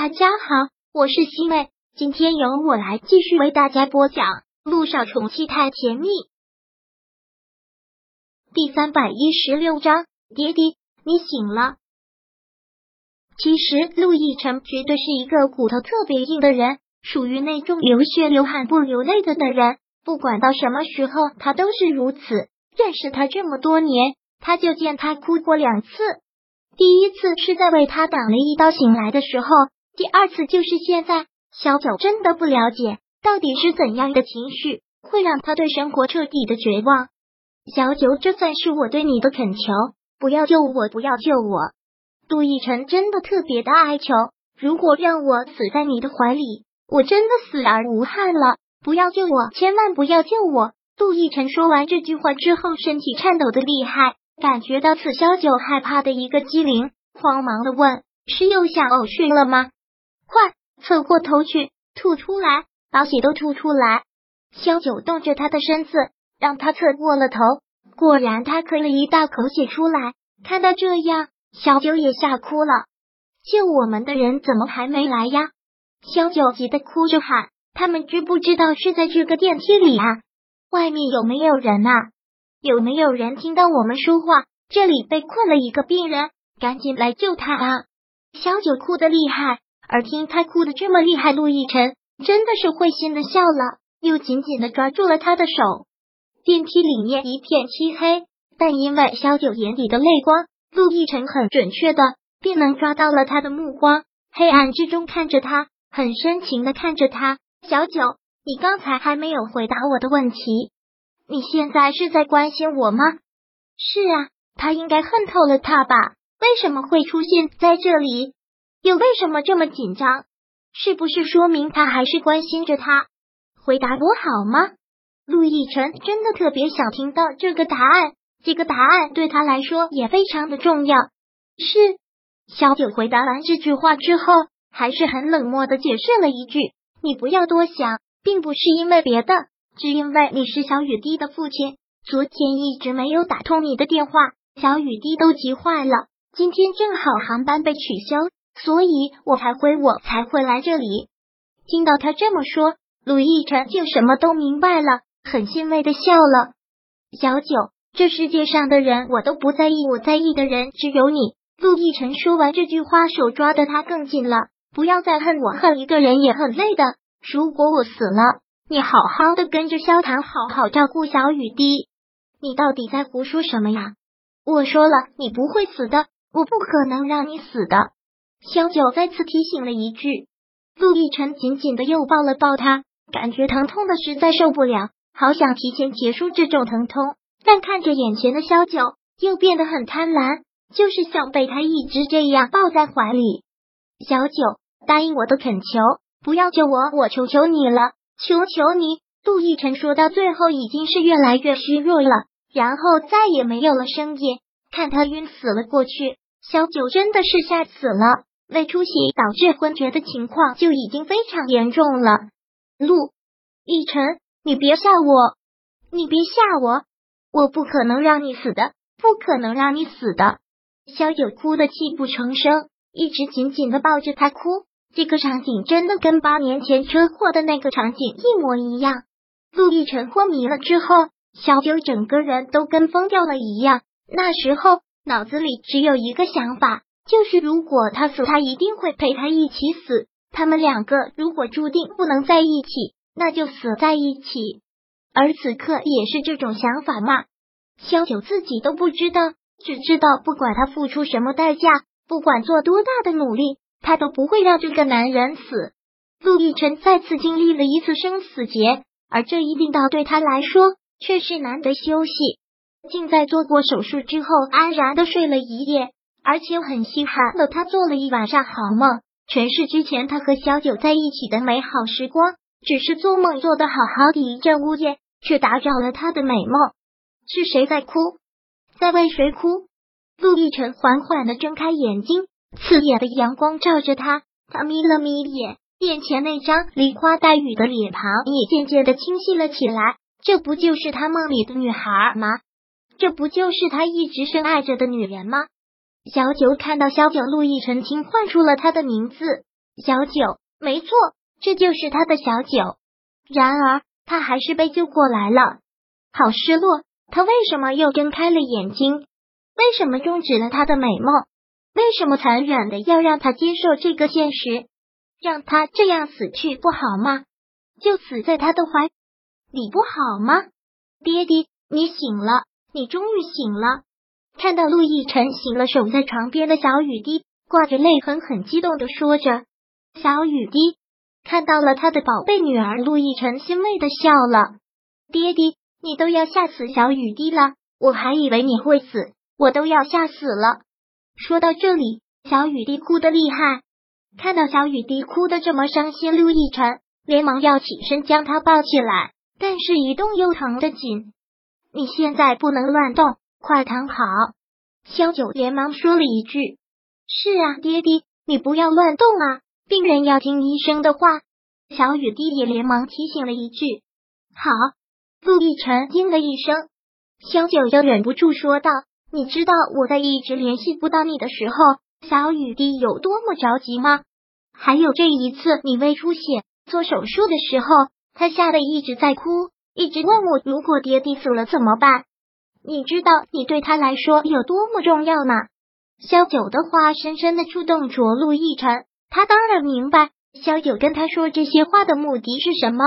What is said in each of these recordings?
大家好，我是西妹，今天由我来继续为大家播讲《陆少宠妻太甜蜜》第三百一十六章。爹爹，你醒了。其实陆亦辰绝对是一个骨头特别硬的人，属于那种流血流汗不流泪的的人。不管到什么时候，他都是如此。认识他这么多年，他就见他哭过两次。第一次是在为他挡了一刀醒来的时候。第二次就是现在，小九真的不了解到底是怎样的情绪会让他对生活彻底的绝望。小九，这算是我对你的恳求，不要救我，不要救我。杜奕晨真的特别的哀求，如果让我死在你的怀里，我真的死而无憾了。不要救我，千万不要救我。杜奕晨说完这句话之后，身体颤抖的厉害，感觉到此小九害怕的一个机灵，慌忙的问：“是又想呕血了吗？”快侧过头去，吐出来，把血都吐出来。萧九动着他的身子，让他侧过了头。果然，他咳了一大口血出来。看到这样，小九也吓哭了。救我们的人怎么还没来呀？萧九急得哭着喊：“他们知不知道是在这个电梯里啊？外面有没有人啊？有没有人听到我们说话？这里被困了一个病人，赶紧来救他啊！”小九哭得厉害。而听他哭的这么厉害，陆亦辰真的是会心的笑了，又紧紧的抓住了他的手。电梯里面一片漆黑，但因为萧九眼底的泪光，陆亦辰很准确的便能抓到了他的目光。黑暗之中看着他，很深情的看着他。小九，你刚才还没有回答我的问题，你现在是在关心我吗？是啊，他应该恨透了他吧？为什么会出现在这里？又为什么这么紧张？是不是说明他还是关心着他？回答我好吗？陆亦辰真的特别想听到这个答案，这个答案对他来说也非常的重要。是小九回答完这句话之后，还是很冷漠的解释了一句：“你不要多想，并不是因为别的，只因为你是小雨滴的父亲。昨天一直没有打通你的电话，小雨滴都急坏了。今天正好航班被取消。”所以我才会，我才会来这里。听到他这么说，陆亦辰就什么都明白了，很欣慰的笑了。小九，这世界上的人我都不在意，我在意的人只有你。陆亦辰说完这句话，手抓的他更紧了。不要再恨我，恨一个人也很累的。如果我死了，你好好的跟着萧谈，好好照顾小雨滴。你到底在胡说什么呀？我说了，你不会死的，我不可能让你死的。萧九再次提醒了一句，陆亦辰紧紧的又抱了抱他，感觉疼痛的实在受不了，好想提前结束这种疼痛，但看着眼前的萧九，又变得很贪婪，就是想被他一直这样抱在怀里。小九，答应我的恳求，不要救我，我求求你了，求求你！陆亦辰说到最后已经是越来越虚弱了，然后再也没有了声音，看他晕死了过去，小九真的是吓死了。胃出血导致昏厥的情况就已经非常严重了。陆亦辰，你别吓我，你别吓我，我不可能让你死的，不可能让你死的。萧九哭的泣不成声，一直紧紧的抱着他哭。这个场景真的跟八年前车祸的那个场景一模一样。陆亦辰昏迷了之后，小九整个人都跟疯掉了一样。那时候脑子里只有一个想法。就是如果他死，他一定会陪他一起死。他们两个如果注定不能在一起，那就死在一起。而此刻也是这种想法吗？萧九自己都不知道，只知道不管他付出什么代价，不管做多大的努力，他都不会让这个男人死。陆亦辰再次经历了一次生死劫，而这一病倒对他来说却是难得休息，竟在做过手术之后安然的睡了一夜。而且我很稀罕的，他做了一晚上好梦，全是之前他和小九在一起的美好时光。只是做梦做的好好的，一阵呜咽，却打扰了他的美梦。是谁在哭？在为谁哭？陆亦辰缓缓的睁开眼睛，刺眼的阳光照着他，他眯了眯眼，眼前那张梨花带雨的脸庞也渐渐的清晰了起来。这不就是他梦里的女孩吗？这不就是他一直深爱着的女人吗？小九看到萧九，陆亦辰轻唤出了他的名字，小九，没错，这就是他的小九。然而，他还是被救过来了，好失落。他为什么又睁开了眼睛？为什么终止了他的美梦？为什么残忍的要让他接受这个现实？让他这样死去不好吗？就死在他的怀里不好吗？爹爹，你醒了，你终于醒了。看到陆亦辰醒了，守在床边的小雨滴挂着泪痕，很激动的说着：“小雨滴看到了他的宝贝女儿。”陆亦辰欣慰的笑了：“爹爹，你都要吓死小雨滴了，我还以为你会死，我都要吓死了。”说到这里，小雨滴哭的厉害。看到小雨滴哭的这么伤心，陆亦辰连忙要起身将她抱起来，但是一动又疼得紧。你现在不能乱动。快躺好！萧九连忙说了一句：“是啊，爹爹，你不要乱动啊，病人要听医生的话。”小雨滴也连忙提醒了一句：“好。”陆亦辰应了一声，萧九又忍不住说道：“你知道我在一直联系不到你的时候，小雨滴有多么着急吗？还有这一次你胃出血做手术的时候，他吓得一直在哭，一直问我如果爹爹死了怎么办。”你知道你对他来说有多么重要吗？萧九的话深深的触动着陆亦辰，他当然明白萧九跟他说这些话的目的是什么，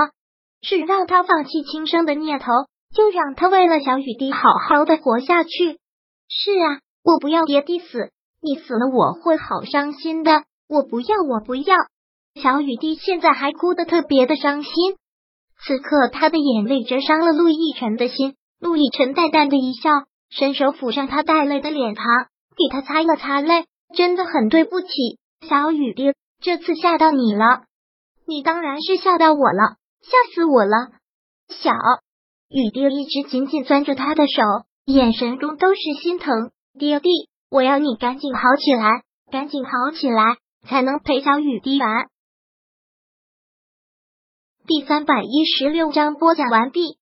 是让他放弃轻生的念头，就让他为了小雨滴好好的活下去。是啊，我不要爹地死，你死了我会好伤心的，我不要，我不要。小雨滴现在还哭得特别的伤心，此刻他的眼泪折伤了陆亦辰的心。陆亦辰淡淡的一笑，伸手抚上他带泪的脸庞，给他擦了擦泪。真的很对不起，小雨滴，这次吓到你了。你当然是吓到我了，吓死我了。小雨滴一直紧紧攥着他的手，眼神中都是心疼。爹地，我要你赶紧好起来，赶紧好起来，才能陪小雨滴玩。第三百一十六章播讲完毕。